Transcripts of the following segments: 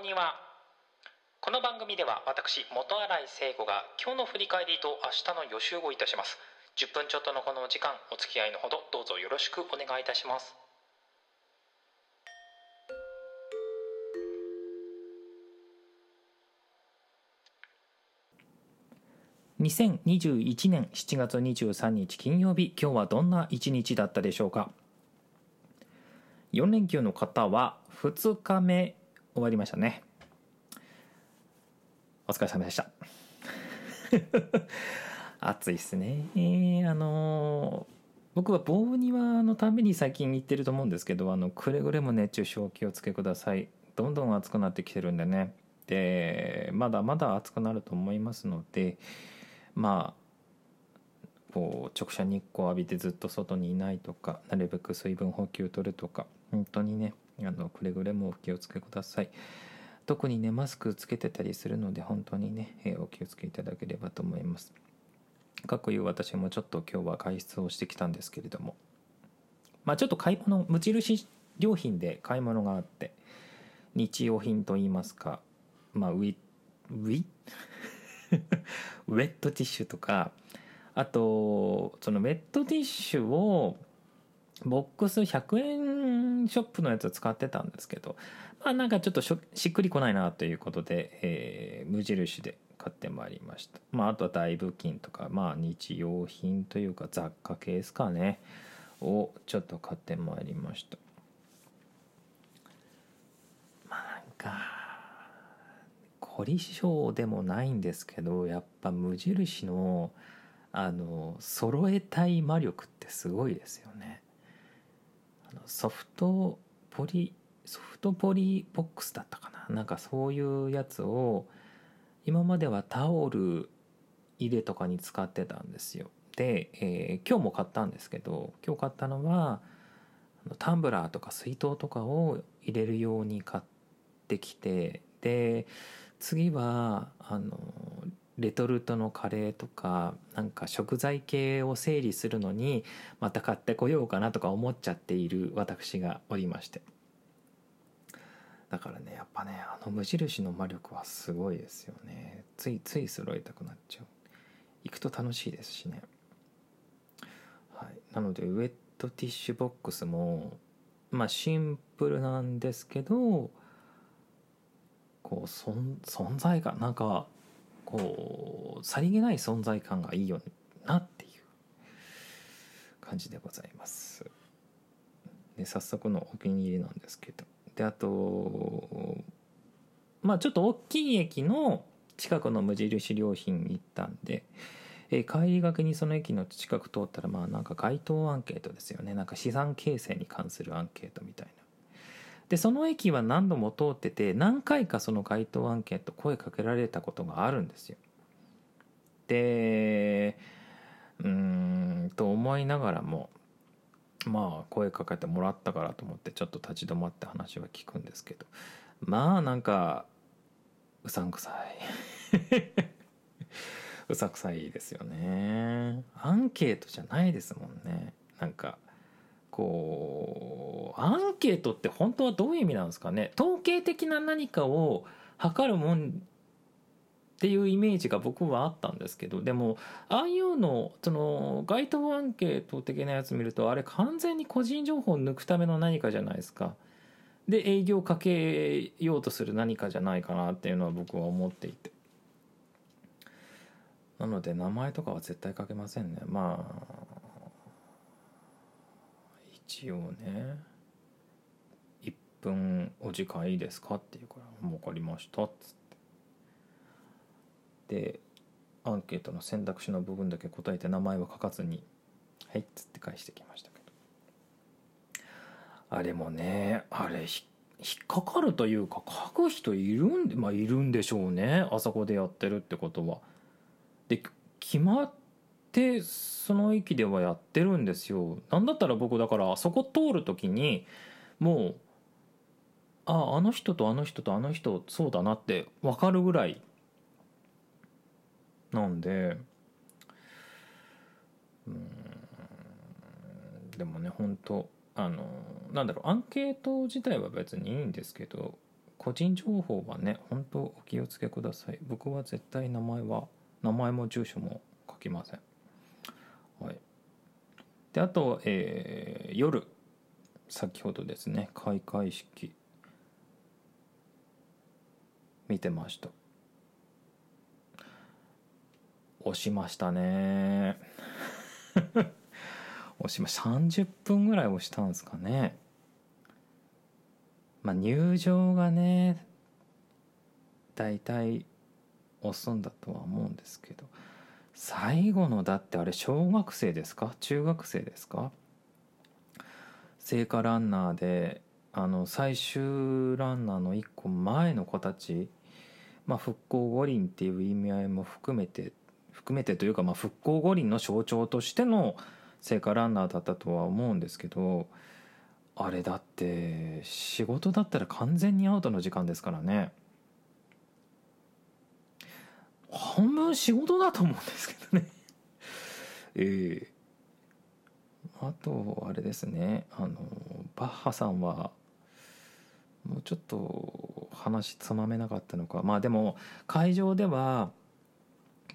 棒には。この番組では私元新井聖子が今日の振り返りと明日の予習をいたします。10分ちょっとのこのお時間お付き合いのほどどうぞよろしくお願いいたします。2021年7月23日金曜日今日はどんな一日だったでしょうか？4連休の方は2日目終わりましたね。お疲れ様でした。暑いっすね。あの僕は棒庭のために最近行ってると思うんですけどあのくれぐれも熱中症お気をつけください。どんどん暑くなってきてるんでね。でまだまだ暑くなると思いますのでまあこう直射日光浴びてずっと外にいないとかなるべく水分補給取るとか本当にねあのくれぐれもお気をつけください。特にねマスクつけてたりするので本当にね、えお気をつけいただければと思います。かくいう私もちょっと今日は外出をしてきたんですけれども。まあちょっと買い物無印良品で買い物があって日用品といいますかまあウィウィ？ウェットティッシュとかあとそのウェットティッシュをボックス100円ショップのやつを使ってたんですけどまあなんかちょっとしっくりこないなということで、えー、無印で買ってまいりました。まああとは大部金とかまあ日用品というか雑貨系ですかね。をちょっと買ってまいりました。まあなんか凝り性でもないんですけどやっぱ無印のあの揃えたい魔力ってすごいですよね。のソフトポリソフトポリボックスだったかな？なんかそういうやつを今まではタオル入れとかに使ってたんですよ。で、えー、今日も買ったんですけど今日買ったのはタンブラーとか水筒とかを入れるように買ってきてで次はあのレトルトのカレーとかなんか食材系を整理するのにまた買ってこようかなとか思っちゃっている私がおりまして。だからねやっぱねあの無印の魔力はすごいですよね。ついつい揃えたくなっちゃう。行くと楽しいですしね。はい。なのでウェットティッシュボックスもまあシンプルなんですけどこう存存在感なんかこうさりげない存在感がいいよなっていう感じでございます。で早速のお気に入りなんですけど。であとまあちょっと大きい駅の近くの無印良品に行ったんで、え帰りがけにその駅の近く通ったらまあなんか街頭アンケートですよね。なんか資産形成に関するアンケートみたいな。でその駅は何度も通ってて何回かその回答アンケート声かけられたことがあるんですよ。でうーんと思いながらもまあ声かけてもらったからと思ってちょっと立ち止まって話は聞くんですけど。まあなんかうさんくさい。うさくさいですよね。アンケートじゃないですもんね。なんかこうアンケートって本当はどういう意味なんですかね？統計的な何かを測るもんっていうイメージが僕はあったんですけどでもああいうのその街頭アンケート的なやつ見るとあれ完全に個人情報を抜くための何かじゃないですか。で営業かけようとする何かじゃないかなっていうのは僕は思っていて。なので名前とかは絶対かけませんね。まあ応ね1分お時間いいですかって言うから「分かりました」っつってでアンケートの選択肢の部分だけ答えて名前は書かずに「はい」っつって返してきましたけどあれもねあれ引っかかるというか書く人いるんでまあいるんでしょうねあそこでやってるってことは。で決まってその駅ではやってるんですよ。なんだったら僕だからそこ通る時にもうああの人とあの人とあの人そうだなって分かるぐらいなんでうんでもね本当あのなんだろうアンケート自体は別にいいんですけど個人情報はね本当お気をつけください。僕は絶対名前は名前も住所も書きません。であと、えー夜。先ほどですね。開会式。見てました。押しましたね。押しました30分ぐらい押したんですかね。まあ入場がね大体押すんだとは思うんですけど。最後のだってあれ小学生ですか？中学生ですか？聖火ランナーであの最終ランナーの1個前の子たち、まあ、復興五輪っていう意味合いも含めて含めてというか、まあ、復興五輪の象徴としての聖火ランナーだったとは思うんですけどあれだって仕事だったら完全にアウトの時間ですからね。半分仕事だと思うんですけどね。ええあとあれですね。あのバッハさんはもうちょっと話つまめなかったのか。まあでも会場では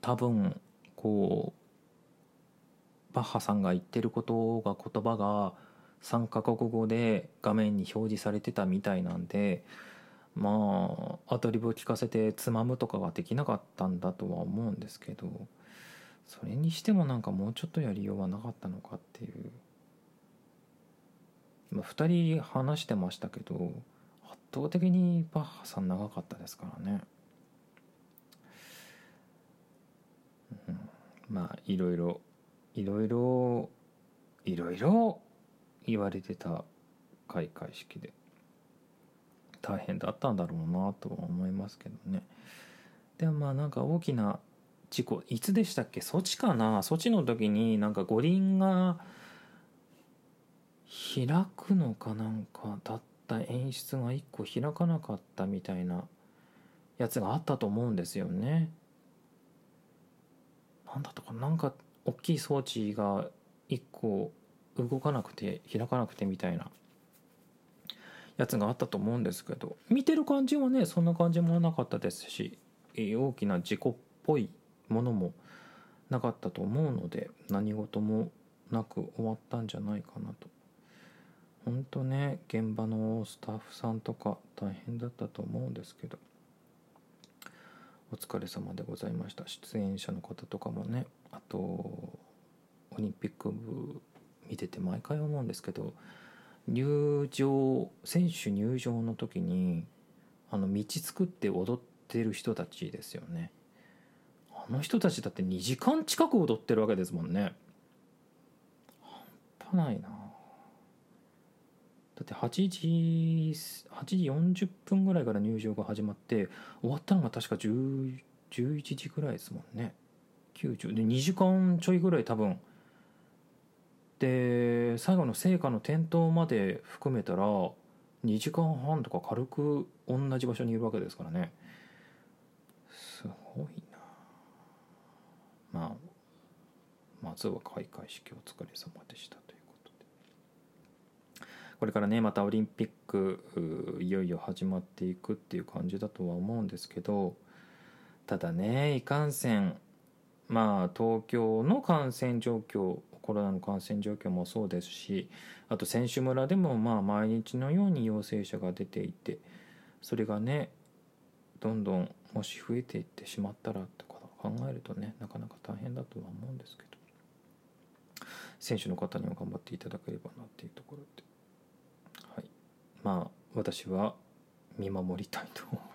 多分こうバッハさんが言ってることが言葉が3カ国語で画面に表示されてたみたいなんでまあアドリブを聞かせてつまむとかはできなかったんだとは思うんですけどそれにしてもなんかもうちょっとやりようはなかったのかっていう。今2人話してましたけど圧倒的にバッハさん長かったですからね、うん、まあいろいろいろいろいろいろ言われてた開会式で。大変だったんだろうなとは思いますけどね。でもまあなんか大きな事故いつでしたっけ？ソチかな？ソチの時になんか五輪が開くのかなんかだった演出が1個開かなかったみたいなやつがあったと思うんですよね。なんだったかなんか大きい装置が1個動かなくて開かなくてみたいな。やつがあったと思うんですけど見てる感じはねそんな感じもなかったですし大きな事故っぽいものもなかったと思うので何事もなく終わったんじゃないかなと。本当ね現場のスタッフさんとか大変だったと思うんですけどお疲れ様でございました。出演者の方とかもねあとオリンピック部見てて毎回思うんですけど入場選手入場の時にあの道作って踊ってる人たちですよね。あの人たちだって2時間近く踊ってるわけですもんね。半端ないな。だって8時8時40分ぐらいから入場が始まって終わったのが確か10 11時ぐらいですもんね。90で2時間ちょいぐらい多分で最後の聖火の点灯まで含めたら2時間半とか軽く同じ場所にいるわけですからね。すごいな。まあまずは開会式お疲れ様でしたということで。これからねまたオリンピックいよいよ始まっていくっていう感じだとは思うんですけどただねいかんせんまあ東京の感染状況コロナの感染状況もそうですしあと選手村でもまあ毎日のように陽性者が出ていてそれがねどんどんもし増えていってしまったらとか考えるとねなかなか大変だとは思うんですけど選手の方にも頑張っていただければなっていうところではいまあ私は見守りたいと思います。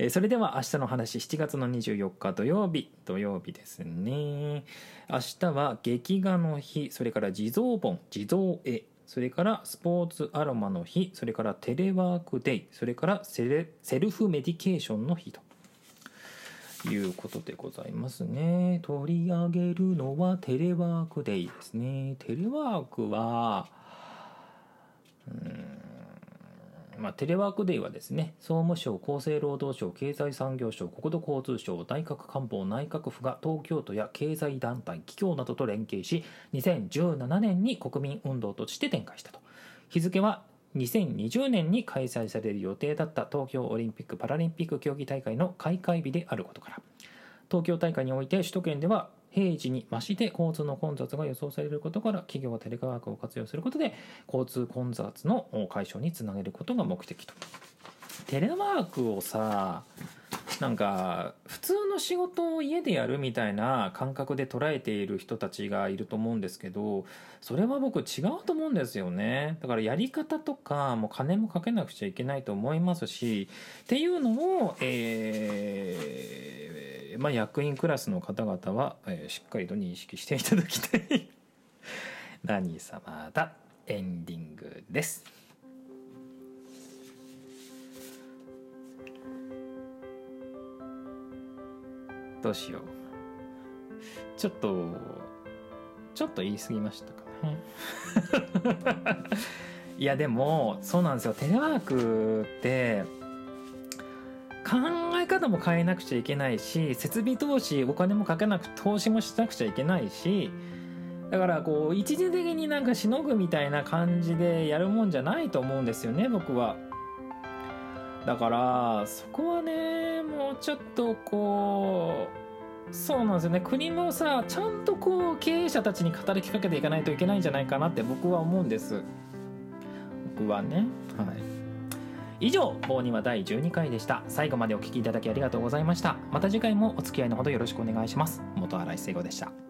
えそれでは明日の話7月の24日土曜日土曜日ですね。明日は劇画の日それから地蔵盆地蔵会それからスポーツアロマの日それからテレワークデイそれからセルフメディケーションの日と。いうことでございますね。取り上げるのはテレワークデイですね。テレワークはうんまあ、テレワークデーはですね総務省厚生労働省経済産業省国土交通省内閣官房内閣府が東京都や経済団体企業などと連携し2017年に国民運動として展開したと。日付は2020年に開催される予定だった東京オリンピック・パラリンピック競技大会の開会日であることから。東京大会において首都圏では平時に増して交通の混雑が予想されることから企業がテレワークを活用することで交通混雑の解消につなげることが目的と。テレワークをさなんか普通の仕事を家でやるみたいな感覚で捉えている人たちがいると思うんですけどそれは僕違うと思うんですよね。だからやり方とかもう金もかけなくちゃいけないと思いますしっていうのを、えーまあ、役員クラスの方々は、えーしっかりと認識していただきたい。何様だ。エンディングです。どうしよう。ちょっとちょっと言い過ぎましたかね。いやでもそうなんですよ。テレワークって考え方も変えなくちゃいけないし設備投資お金もかけなく投資もしなくちゃいけないしだからこう一時的になんかしのぐみたいな感じでやるもんじゃないと思うんですよね僕は。だからそこはねもうちょっとこうそうなんですよね。国もさちゃんとこう経営者たちに語りかけていかないといけないんじゃないかなって僕は思うんです。僕はね。はい。以上棒には第12回でした。最後までお聞きいただきありがとうございました。また次回もお付き合いのほどよろしくお願いします。元新井聖子でした。